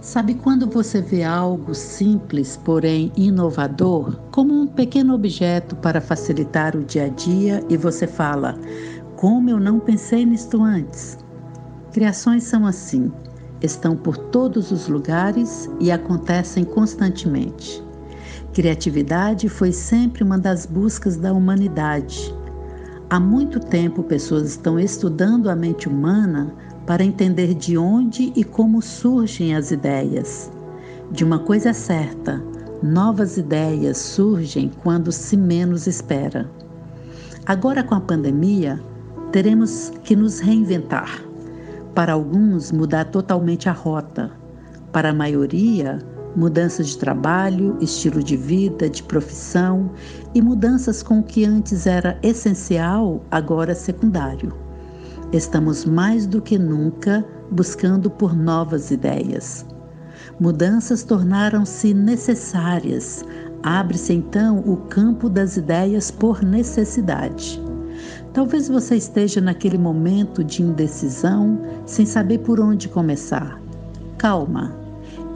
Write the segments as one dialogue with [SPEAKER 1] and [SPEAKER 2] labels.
[SPEAKER 1] Sabe quando você vê algo simples, porém inovador, como um pequeno objeto para facilitar o dia a dia e você fala: Como eu não pensei nisto antes? Criações são assim, estão por todos os lugares e acontecem constantemente. Criatividade foi sempre uma das buscas da humanidade. Há muito tempo, pessoas estão estudando a mente humana para entender de onde e como surgem as ideias. De uma coisa é certa, novas ideias surgem quando se menos espera. Agora, com a pandemia, teremos que nos reinventar. Para alguns, mudar totalmente a rota. Para a maioria, mudanças de trabalho, estilo de vida, de profissão e mudanças com o que antes era essencial, agora secundário. Estamos mais do que nunca buscando por novas ideias. Mudanças tornaram-se necessárias. Abre-se então o campo das ideias por necessidade. Talvez você esteja naquele momento de indecisão, sem saber por onde começar. Calma.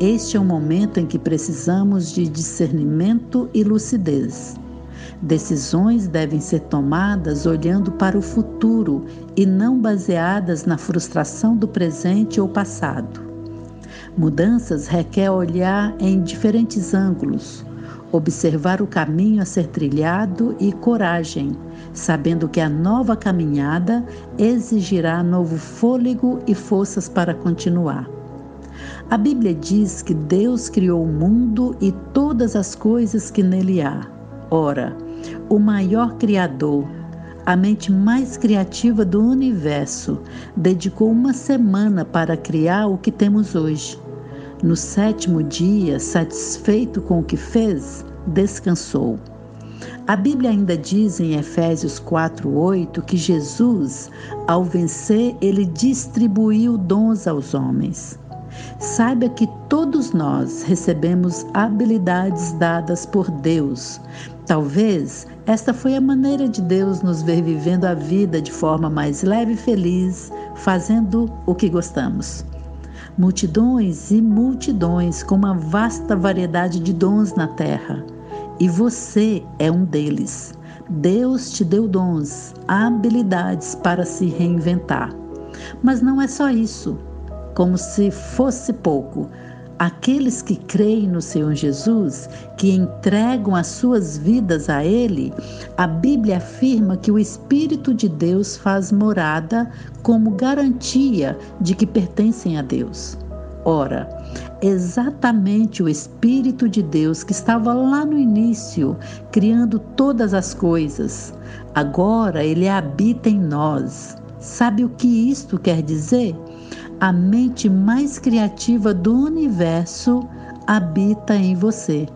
[SPEAKER 1] Este é o momento em que precisamos de discernimento e lucidez. Decisões devem ser tomadas olhando para o futuro e não baseadas na frustração do presente ou passado. Mudanças requer olhar em diferentes ângulos, observar o caminho a ser trilhado e coragem, sabendo que a nova caminhada exigirá novo fôlego e forças para continuar. A Bíblia diz que Deus criou o mundo e todas as coisas que nele há. Ora, o maior criador, a mente mais criativa do universo, dedicou uma semana para criar o que temos hoje. No sétimo dia, satisfeito com o que fez, descansou. A Bíblia ainda diz em Efésios 4:8 que Jesus, ao vencer, ele distribuiu dons aos homens. Saiba que todos nós recebemos habilidades dadas por Deus. Talvez esta foi a maneira de Deus nos ver vivendo a vida de forma mais leve e feliz, fazendo o que gostamos. Multidões e multidões com uma vasta variedade de dons na terra. E você é um deles. Deus te deu dons, habilidades para se reinventar. Mas não é só isso como se fosse pouco. Aqueles que creem no Senhor Jesus, que entregam as suas vidas a Ele, a Bíblia afirma que o Espírito de Deus faz morada como garantia de que pertencem a Deus. Ora, exatamente o Espírito de Deus que estava lá no início, criando todas as coisas, agora ele habita em nós. Sabe o que isto quer dizer? A mente mais criativa do universo habita em você.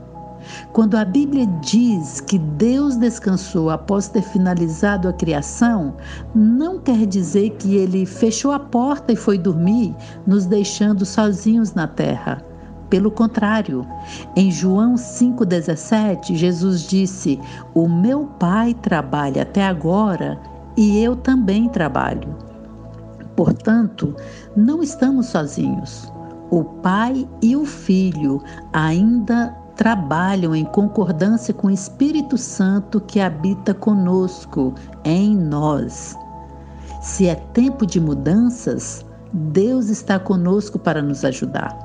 [SPEAKER 1] Quando a Bíblia diz que Deus descansou após ter finalizado a criação, não quer dizer que ele fechou a porta e foi dormir, nos deixando sozinhos na terra. Pelo contrário, em João 5,17, Jesus disse: O meu Pai trabalha até agora e eu também trabalho. Portanto, não estamos sozinhos. O Pai e o Filho ainda trabalham em concordância com o Espírito Santo que habita conosco, em nós. Se é tempo de mudanças, Deus está conosco para nos ajudar.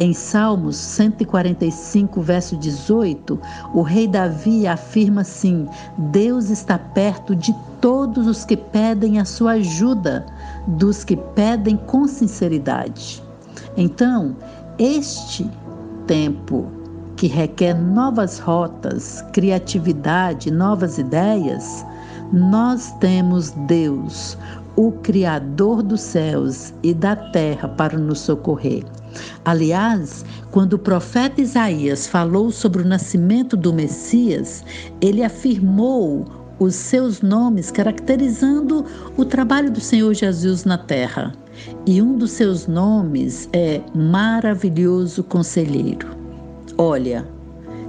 [SPEAKER 1] Em Salmos 145, verso 18, o rei Davi afirma assim: Deus está perto de todos os que pedem a sua ajuda, dos que pedem com sinceridade. Então, este tempo que requer novas rotas, criatividade, novas ideias, nós temos Deus, o Criador dos céus e da terra, para nos socorrer. Aliás, quando o profeta Isaías falou sobre o nascimento do Messias, ele afirmou os seus nomes caracterizando o trabalho do Senhor Jesus na terra. E um dos seus nomes é Maravilhoso Conselheiro. Olha,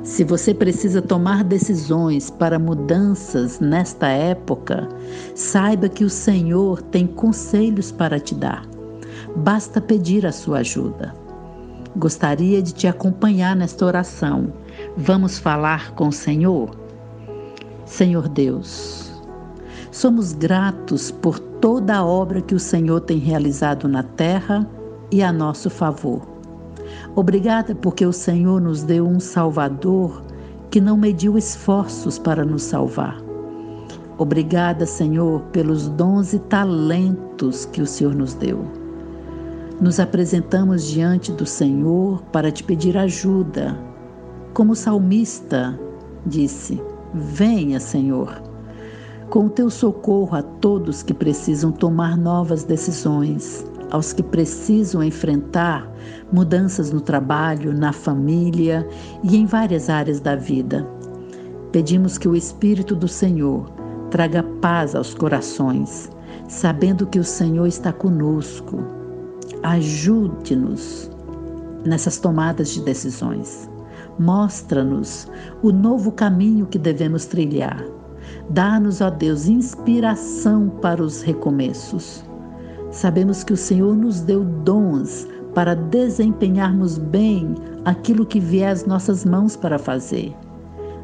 [SPEAKER 1] se você precisa tomar decisões para mudanças nesta época, saiba que o Senhor tem conselhos para te dar. Basta pedir a sua ajuda. gostaria de te acompanhar nesta oração. Vamos falar com o Senhor? Senhor Deus, somos gratos por toda a obra que o Senhor tem realizado na terra e a nosso favor. Obrigada porque o Senhor nos deu um Salvador que não mediu esforços para nos salvar. Obrigada, Senhor, pelos dons e talentos que o Senhor nos deu. Nos apresentamos diante do Senhor para te pedir ajuda. Como o salmista disse: Venha, Senhor, com o teu socorro a todos que precisam tomar novas decisões, aos que precisam enfrentar mudanças no trabalho, na família e em várias áreas da vida. Pedimos que o Espírito do Senhor traga paz aos corações, sabendo que o Senhor está conosco. Ajude-nos nessas tomadas de decisões. Mostra-nos o novo caminho que devemos trilhar. Dá-nos, ó Deus, inspiração para os recomeços. Sabemos que o Senhor nos deu dons para desempenharmos bem aquilo que vier às nossas mãos para fazer.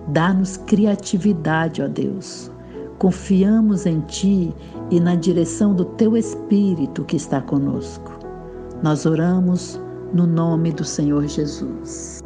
[SPEAKER 1] Dá-nos criatividade, ó Deus. Confiamos em Ti e na direção do Teu Espírito que está conosco. Nós oramos no nome do Senhor Jesus.